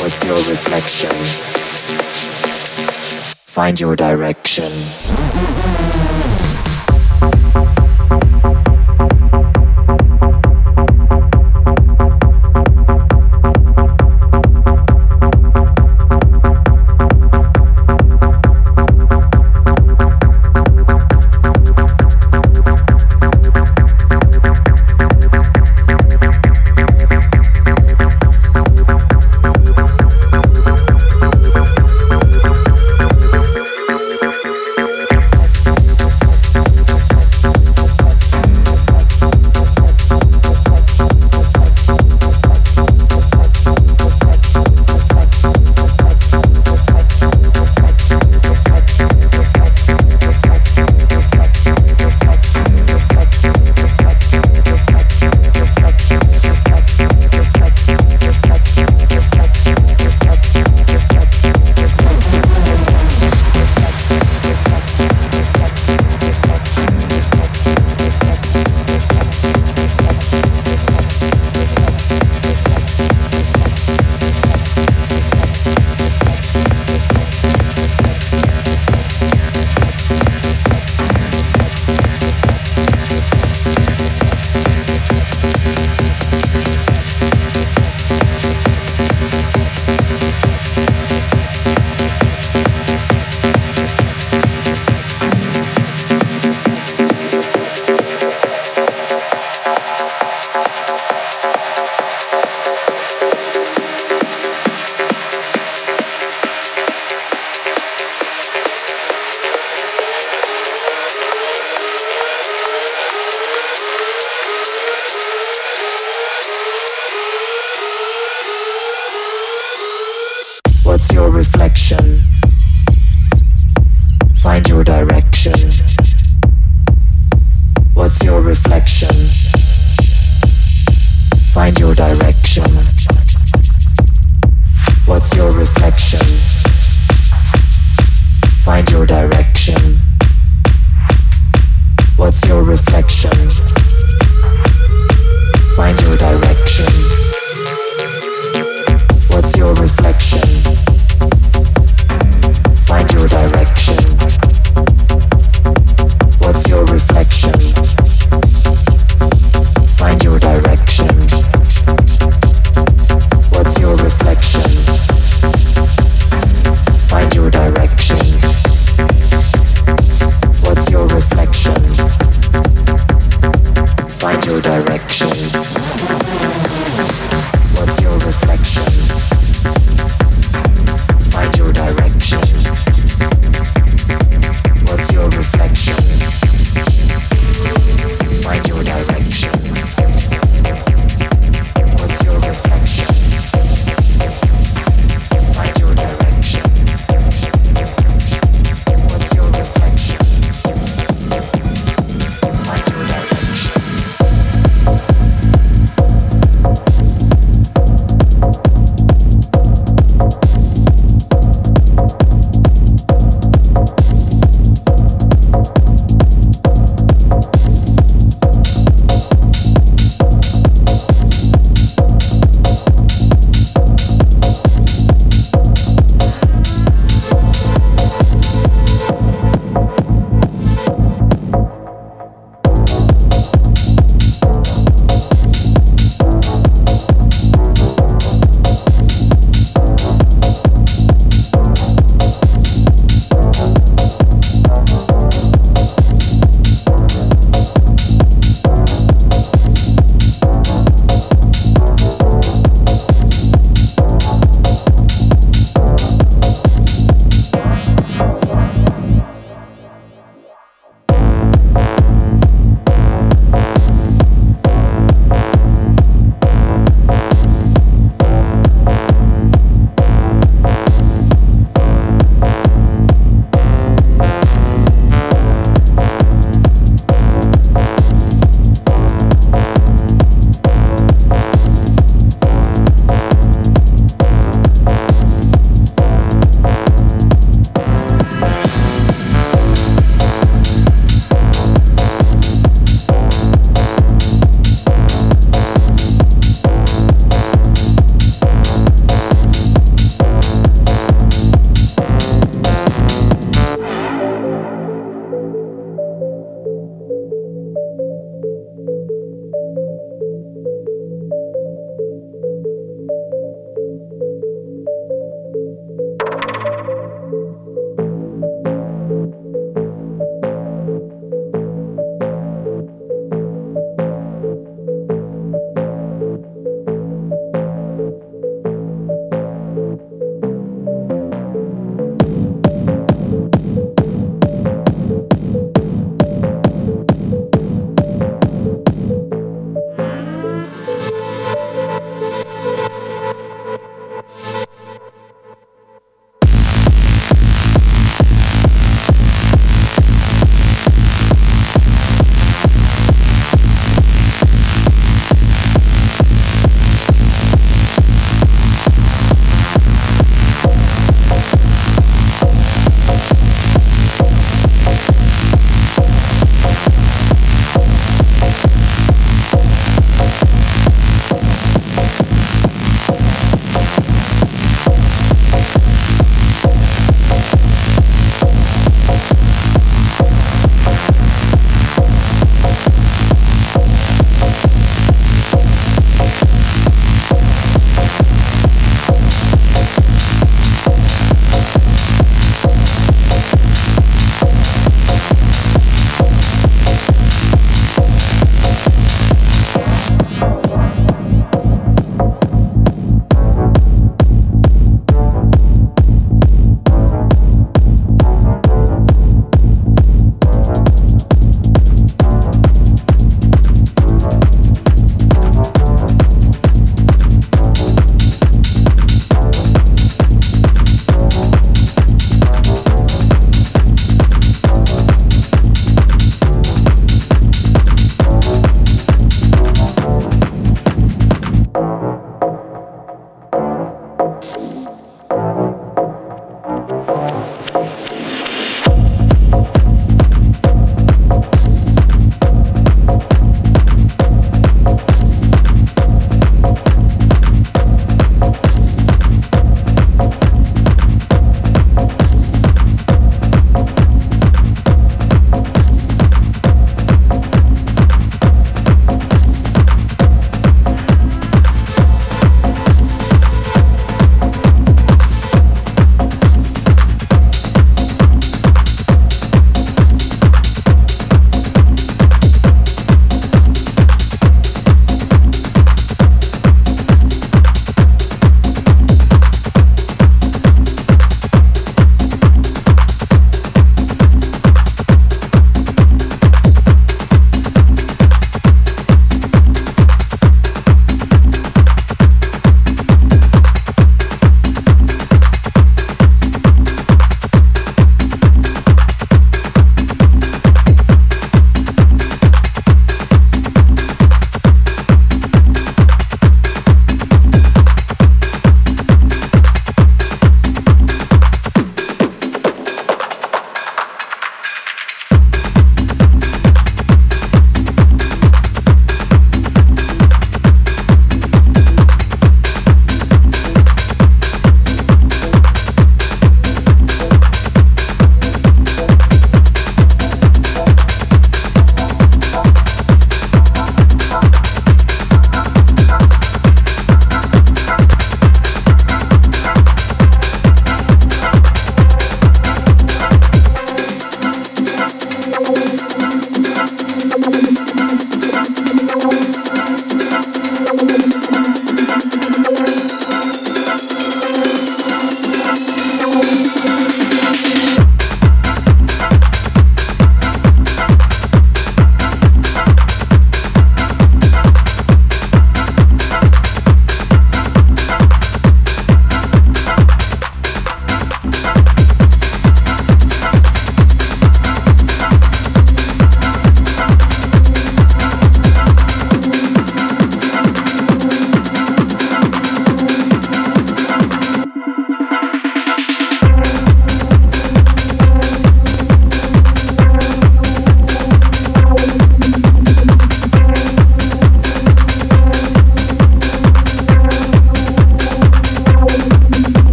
What's your reflection? Find your direction.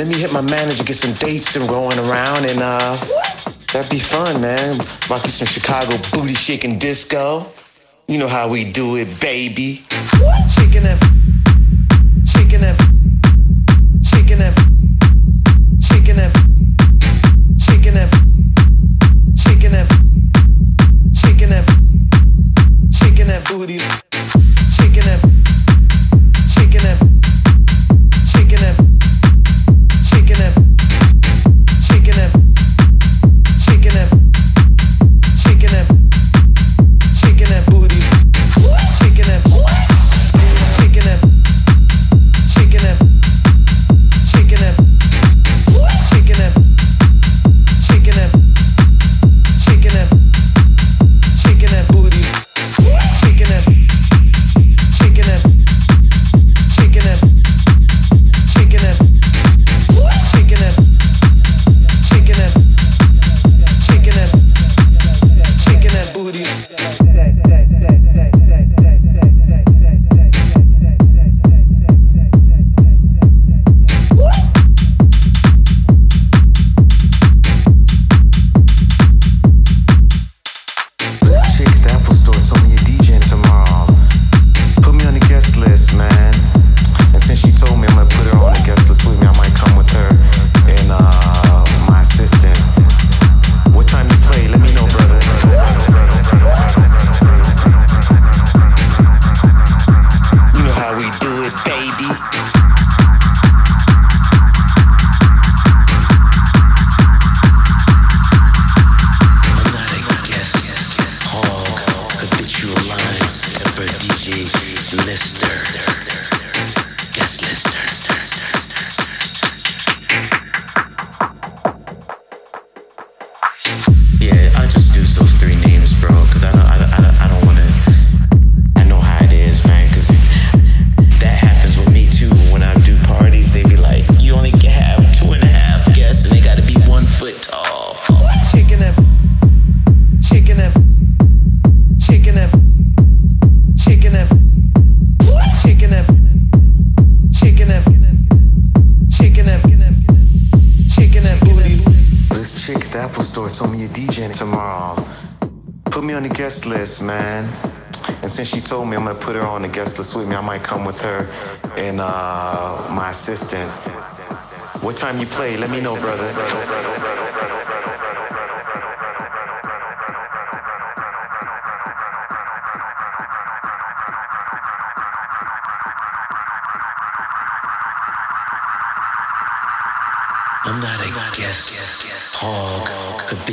let me hit my manager, get some dates and rolling around, and uh, that'd be fun, man. Rock you some Chicago booty shaking disco. You know how we do it, baby.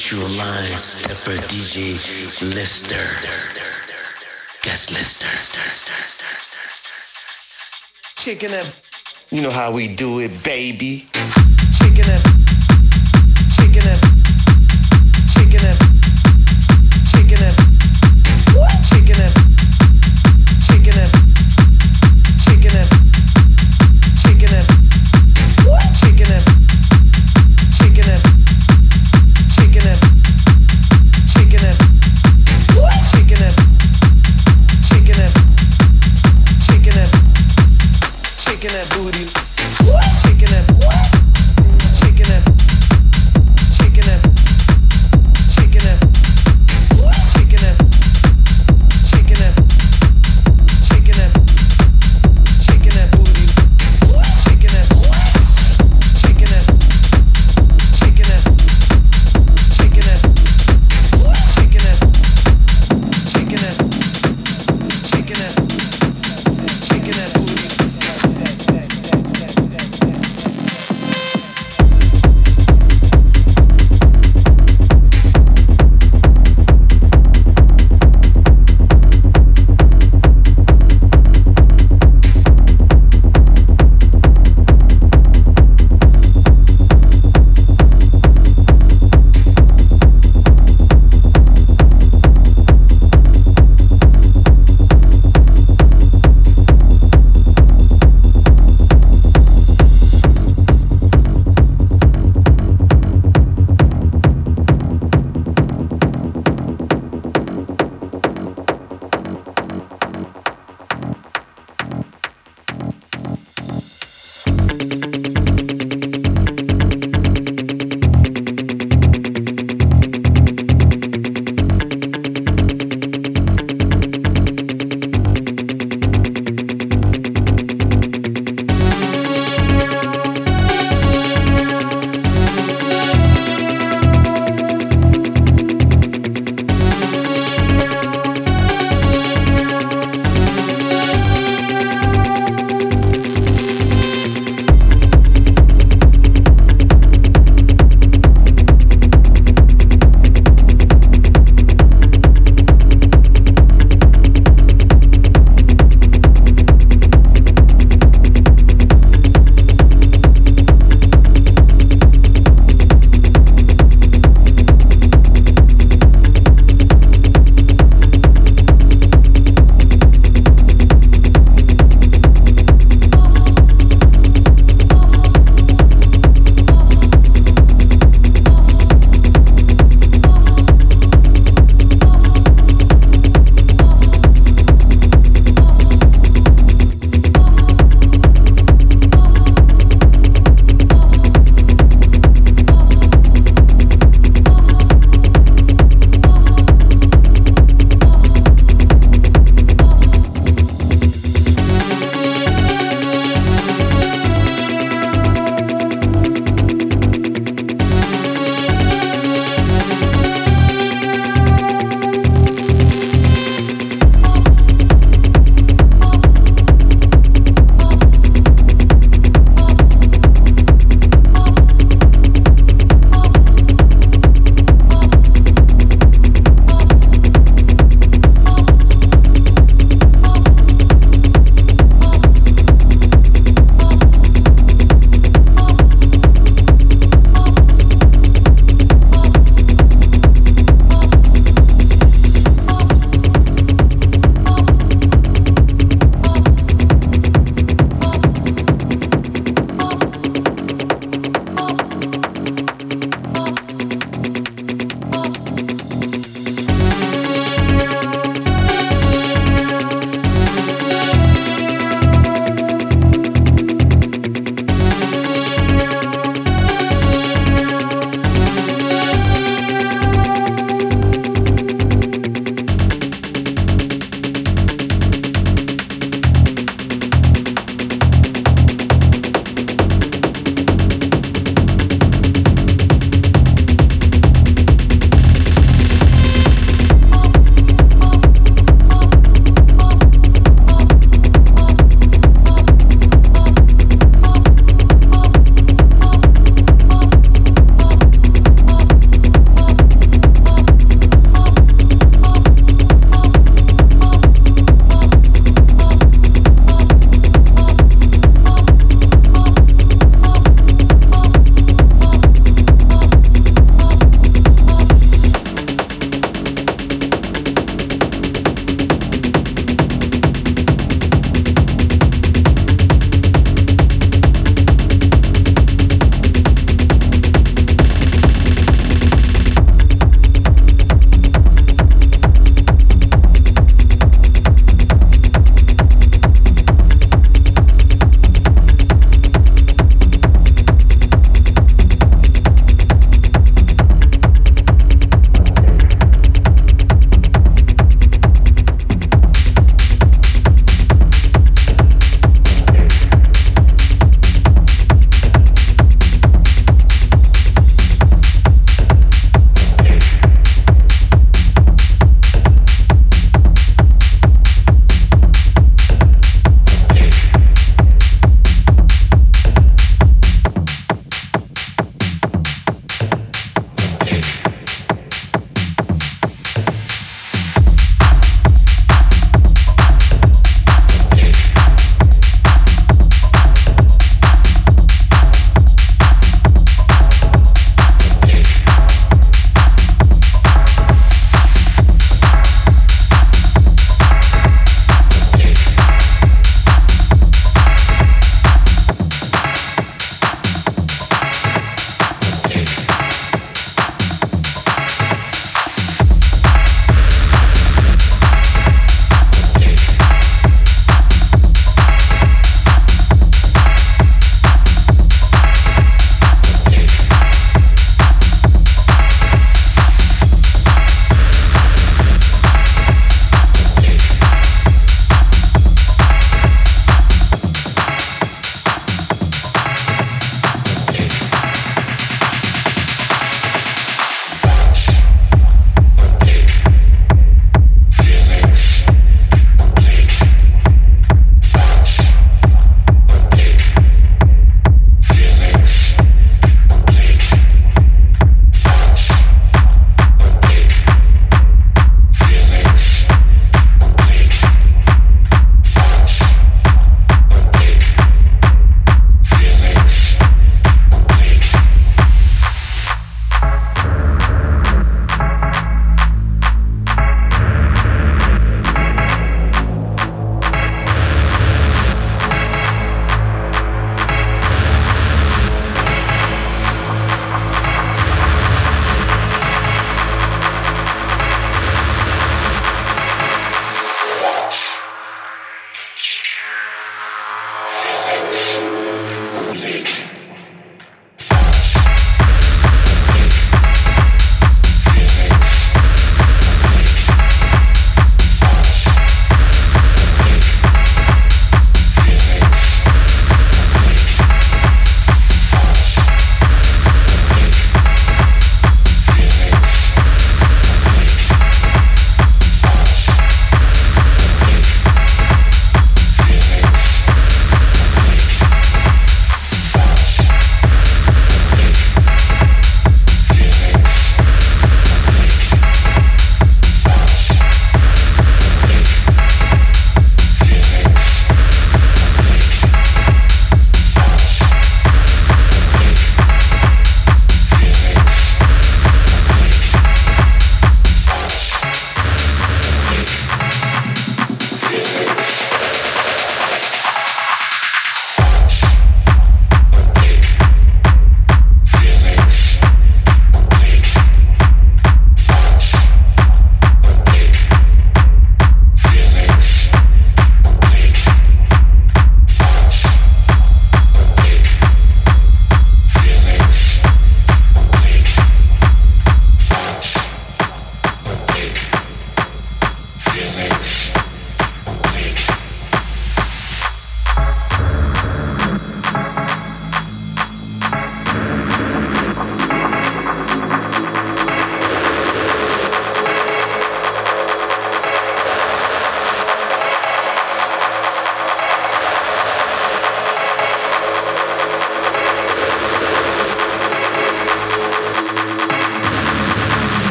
Central Line Stepper DJ Lister. Guest Lister. Chicken up. You know how we do it, baby.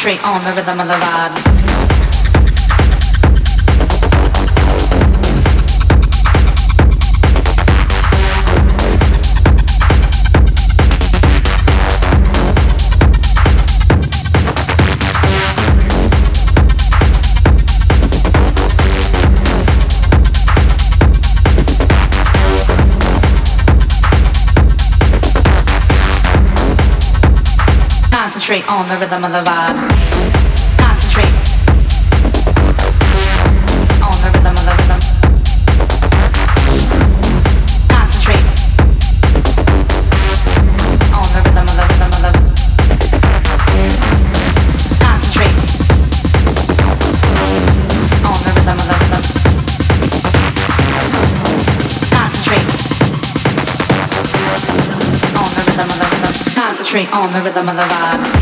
concentrate on the rhythm of the vibe. On the rhythm of the vibe. Concentrate on the rhythm of the rhythm. Concentrate on the rhythm of the rhythm of the. Concentrate on the rhythm of the rhythm. Concentrate on the rhythm of the. Concentrate on the rhythm of the vibe.